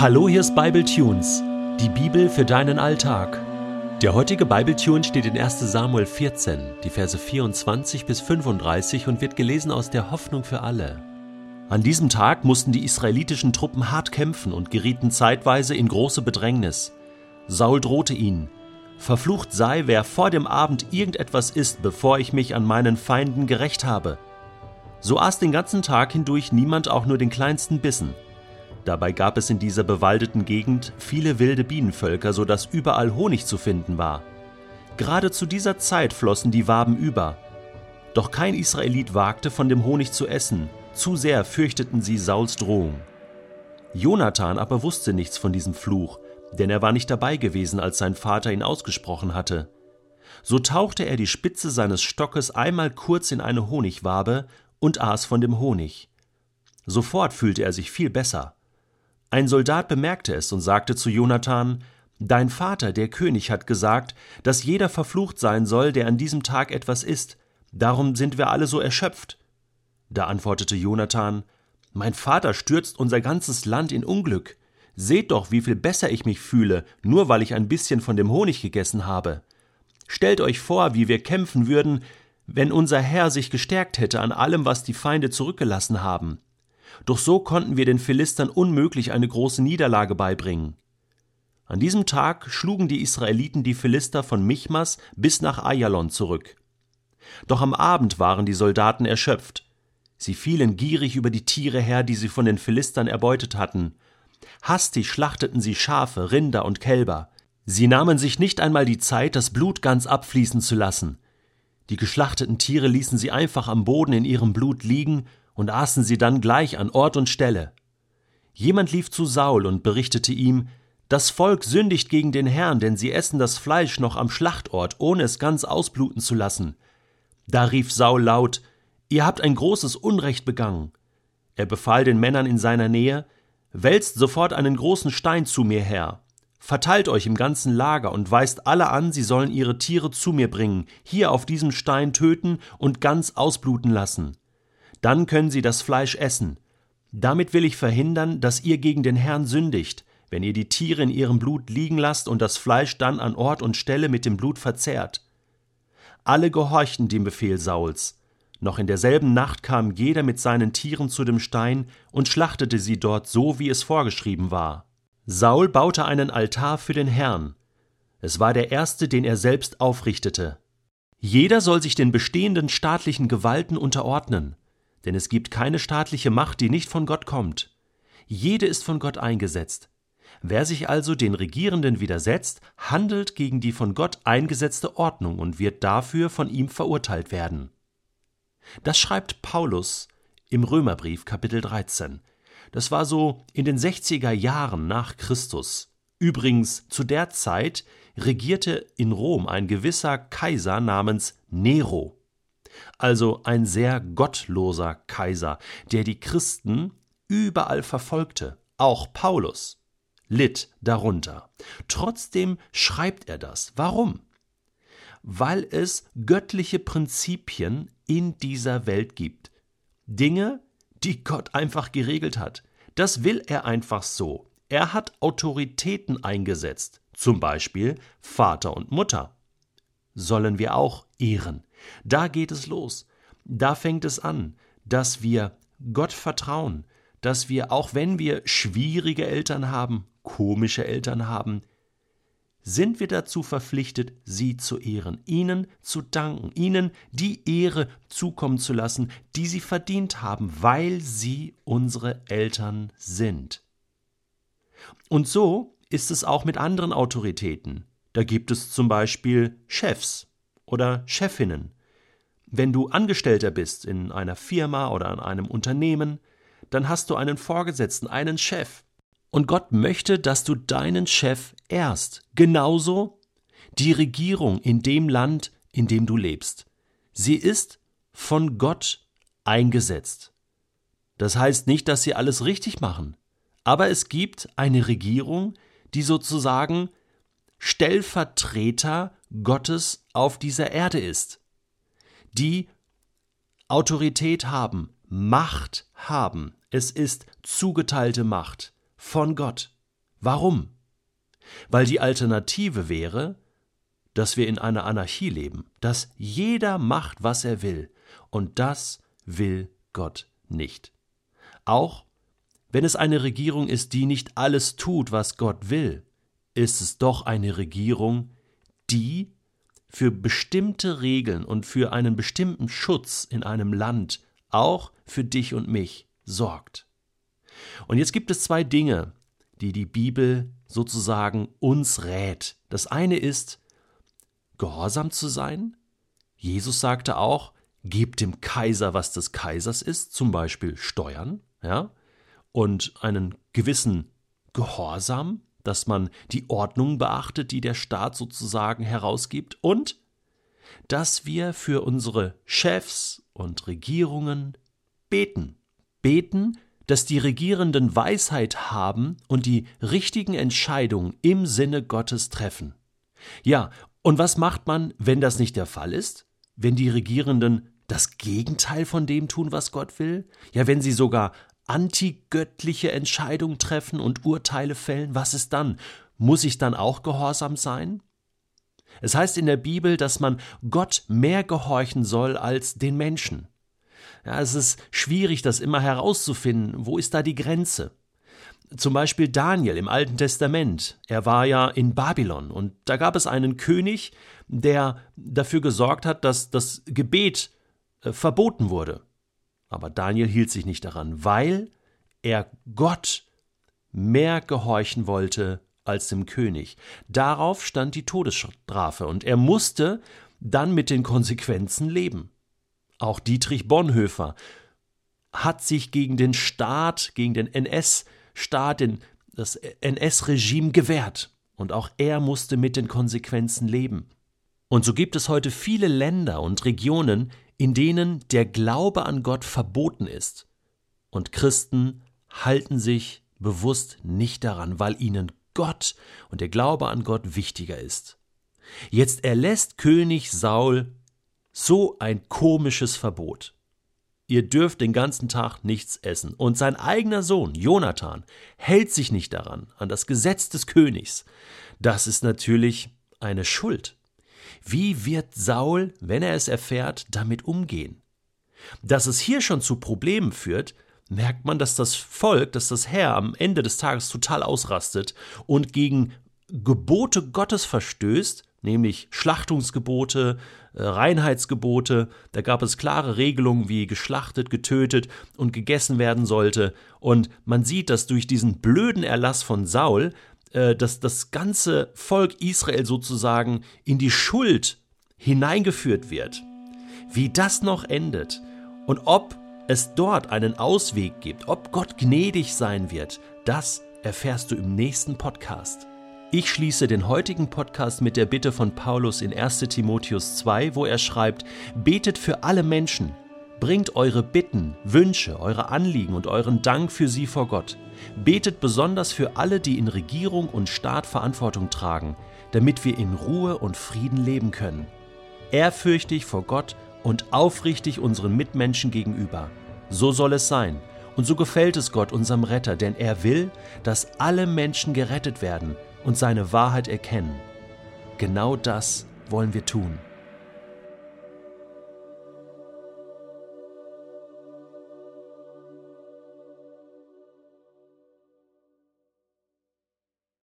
Hallo, hier ist Bible Tunes, die Bibel für deinen Alltag. Der heutige Bible Tune steht in 1. Samuel 14, die Verse 24 bis 35 und wird gelesen aus der Hoffnung für alle. An diesem Tag mussten die israelitischen Truppen hart kämpfen und gerieten zeitweise in große Bedrängnis. Saul drohte ihnen: Verflucht sei, wer vor dem Abend irgendetwas isst, bevor ich mich an meinen Feinden gerecht habe. So aß den ganzen Tag hindurch niemand auch nur den kleinsten Bissen. Dabei gab es in dieser bewaldeten Gegend viele wilde Bienenvölker, so dass überall Honig zu finden war. Gerade zu dieser Zeit flossen die Waben über. Doch kein Israelit wagte, von dem Honig zu essen, zu sehr fürchteten sie Sauls Drohung. Jonathan aber wusste nichts von diesem Fluch, denn er war nicht dabei gewesen, als sein Vater ihn ausgesprochen hatte. So tauchte er die Spitze seines Stockes einmal kurz in eine Honigwabe und aß von dem Honig. Sofort fühlte er sich viel besser. Ein Soldat bemerkte es und sagte zu Jonathan, Dein Vater, der König, hat gesagt, dass jeder verflucht sein soll, der an diesem Tag etwas isst, darum sind wir alle so erschöpft. Da antwortete Jonathan, Mein Vater stürzt unser ganzes Land in Unglück. Seht doch, wie viel besser ich mich fühle, nur weil ich ein bisschen von dem Honig gegessen habe. Stellt euch vor, wie wir kämpfen würden, wenn unser Herr sich gestärkt hätte an allem, was die Feinde zurückgelassen haben. Doch so konnten wir den Philistern unmöglich eine große Niederlage beibringen. An diesem Tag schlugen die Israeliten die Philister von Michmas bis nach Ayalon zurück. Doch am Abend waren die Soldaten erschöpft. Sie fielen gierig über die Tiere her, die sie von den Philistern erbeutet hatten. Hastig schlachteten sie Schafe, Rinder und Kälber. Sie nahmen sich nicht einmal die Zeit, das Blut ganz abfließen zu lassen. Die geschlachteten Tiere ließen sie einfach am Boden in ihrem Blut liegen und aßen sie dann gleich an Ort und Stelle. Jemand lief zu Saul und berichtete ihm, das Volk sündigt gegen den Herrn, denn sie essen das Fleisch noch am Schlachtort, ohne es ganz ausbluten zu lassen. Da rief Saul laut, Ihr habt ein großes Unrecht begangen. Er befahl den Männern in seiner Nähe, Wälzt sofort einen großen Stein zu mir her. Verteilt euch im ganzen Lager und weist alle an, sie sollen ihre Tiere zu mir bringen, hier auf diesem Stein töten und ganz ausbluten lassen. Dann können sie das Fleisch essen. Damit will ich verhindern, dass ihr gegen den Herrn sündigt, wenn ihr die Tiere in ihrem Blut liegen lasst und das Fleisch dann an Ort und Stelle mit dem Blut verzehrt. Alle gehorchten dem Befehl Sauls. Noch in derselben Nacht kam jeder mit seinen Tieren zu dem Stein und schlachtete sie dort so, wie es vorgeschrieben war. Saul baute einen Altar für den Herrn. Es war der erste, den er selbst aufrichtete. Jeder soll sich den bestehenden staatlichen Gewalten unterordnen denn es gibt keine staatliche Macht, die nicht von Gott kommt. Jede ist von Gott eingesetzt. Wer sich also den Regierenden widersetzt, handelt gegen die von Gott eingesetzte Ordnung und wird dafür von ihm verurteilt werden. Das schreibt Paulus im Römerbrief Kapitel 13. Das war so in den 60er Jahren nach Christus. Übrigens, zu der Zeit regierte in Rom ein gewisser Kaiser namens Nero also ein sehr gottloser Kaiser, der die Christen überall verfolgte, auch Paulus litt darunter. Trotzdem schreibt er das. Warum? Weil es göttliche Prinzipien in dieser Welt gibt. Dinge, die Gott einfach geregelt hat. Das will er einfach so. Er hat Autoritäten eingesetzt, zum Beispiel Vater und Mutter. Sollen wir auch ehren. Da geht es los. Da fängt es an, dass wir Gott vertrauen, dass wir, auch wenn wir schwierige Eltern haben, komische Eltern haben, sind wir dazu verpflichtet, sie zu ehren, ihnen zu danken, ihnen die Ehre zukommen zu lassen, die sie verdient haben, weil sie unsere Eltern sind. Und so ist es auch mit anderen Autoritäten. Da gibt es zum Beispiel Chefs oder Chefinnen. Wenn du Angestellter bist in einer Firma oder in einem Unternehmen, dann hast du einen Vorgesetzten, einen Chef. Und Gott möchte, dass du deinen Chef ehrst. Genauso die Regierung in dem Land, in dem du lebst. Sie ist von Gott eingesetzt. Das heißt nicht, dass sie alles richtig machen, aber es gibt eine Regierung, die sozusagen Stellvertreter Gottes auf dieser Erde ist, die Autorität haben, Macht haben. Es ist zugeteilte Macht von Gott. Warum? Weil die Alternative wäre, dass wir in einer Anarchie leben, dass jeder macht, was er will, und das will Gott nicht. Auch wenn es eine Regierung ist, die nicht alles tut, was Gott will, ist es doch eine Regierung, die für bestimmte Regeln und für einen bestimmten Schutz in einem Land, auch für dich und mich, sorgt. Und jetzt gibt es zwei Dinge, die die Bibel sozusagen uns rät. Das eine ist, gehorsam zu sein. Jesus sagte auch, gebt dem Kaiser, was des Kaisers ist, zum Beispiel Steuern, ja, und einen gewissen Gehorsam, dass man die Ordnung beachtet, die der Staat sozusagen herausgibt, und dass wir für unsere Chefs und Regierungen beten. Beten, dass die Regierenden Weisheit haben und die richtigen Entscheidungen im Sinne Gottes treffen. Ja, und was macht man, wenn das nicht der Fall ist? Wenn die Regierenden das Gegenteil von dem tun, was Gott will? Ja, wenn sie sogar antigöttliche Entscheidungen treffen und Urteile fällen, was ist dann? Muss ich dann auch gehorsam sein? Es heißt in der Bibel, dass man Gott mehr gehorchen soll als den Menschen. Ja, es ist schwierig, das immer herauszufinden. Wo ist da die Grenze? Zum Beispiel Daniel im Alten Testament. Er war ja in Babylon und da gab es einen König, der dafür gesorgt hat, dass das Gebet äh, verboten wurde. Aber Daniel hielt sich nicht daran, weil er Gott mehr gehorchen wollte als dem König. Darauf stand die Todesstrafe und er musste dann mit den Konsequenzen leben. Auch Dietrich Bonhoeffer hat sich gegen den Staat, gegen den NS-Staat, das NS-Regime gewehrt. Und auch er musste mit den Konsequenzen leben. Und so gibt es heute viele Länder und Regionen, in denen der Glaube an Gott verboten ist. Und Christen halten sich bewusst nicht daran, weil ihnen Gott und der Glaube an Gott wichtiger ist. Jetzt erlässt König Saul so ein komisches Verbot. Ihr dürft den ganzen Tag nichts essen. Und sein eigener Sohn, Jonathan, hält sich nicht daran, an das Gesetz des Königs. Das ist natürlich eine Schuld. Wie wird Saul, wenn er es erfährt, damit umgehen? Dass es hier schon zu Problemen führt, merkt man, dass das Volk, dass das Herr am Ende des Tages total ausrastet und gegen Gebote Gottes verstößt, nämlich Schlachtungsgebote, äh, Reinheitsgebote, da gab es klare Regelungen, wie geschlachtet, getötet und gegessen werden sollte, und man sieht, dass durch diesen blöden Erlass von Saul, äh, dass das ganze Volk Israel sozusagen in die Schuld hineingeführt wird. Wie das noch endet und ob es dort einen Ausweg gibt, ob Gott gnädig sein wird, das erfährst du im nächsten Podcast. Ich schließe den heutigen Podcast mit der Bitte von Paulus in 1 Timotheus 2, wo er schreibt, Betet für alle Menschen, bringt eure Bitten, Wünsche, eure Anliegen und euren Dank für sie vor Gott. Betet besonders für alle, die in Regierung und Staat Verantwortung tragen, damit wir in Ruhe und Frieden leben können. Ehrfürchtig vor Gott und aufrichtig unseren Mitmenschen gegenüber. So soll es sein. Und so gefällt es Gott, unserem Retter, denn er will, dass alle Menschen gerettet werden und seine Wahrheit erkennen. Genau das wollen wir tun.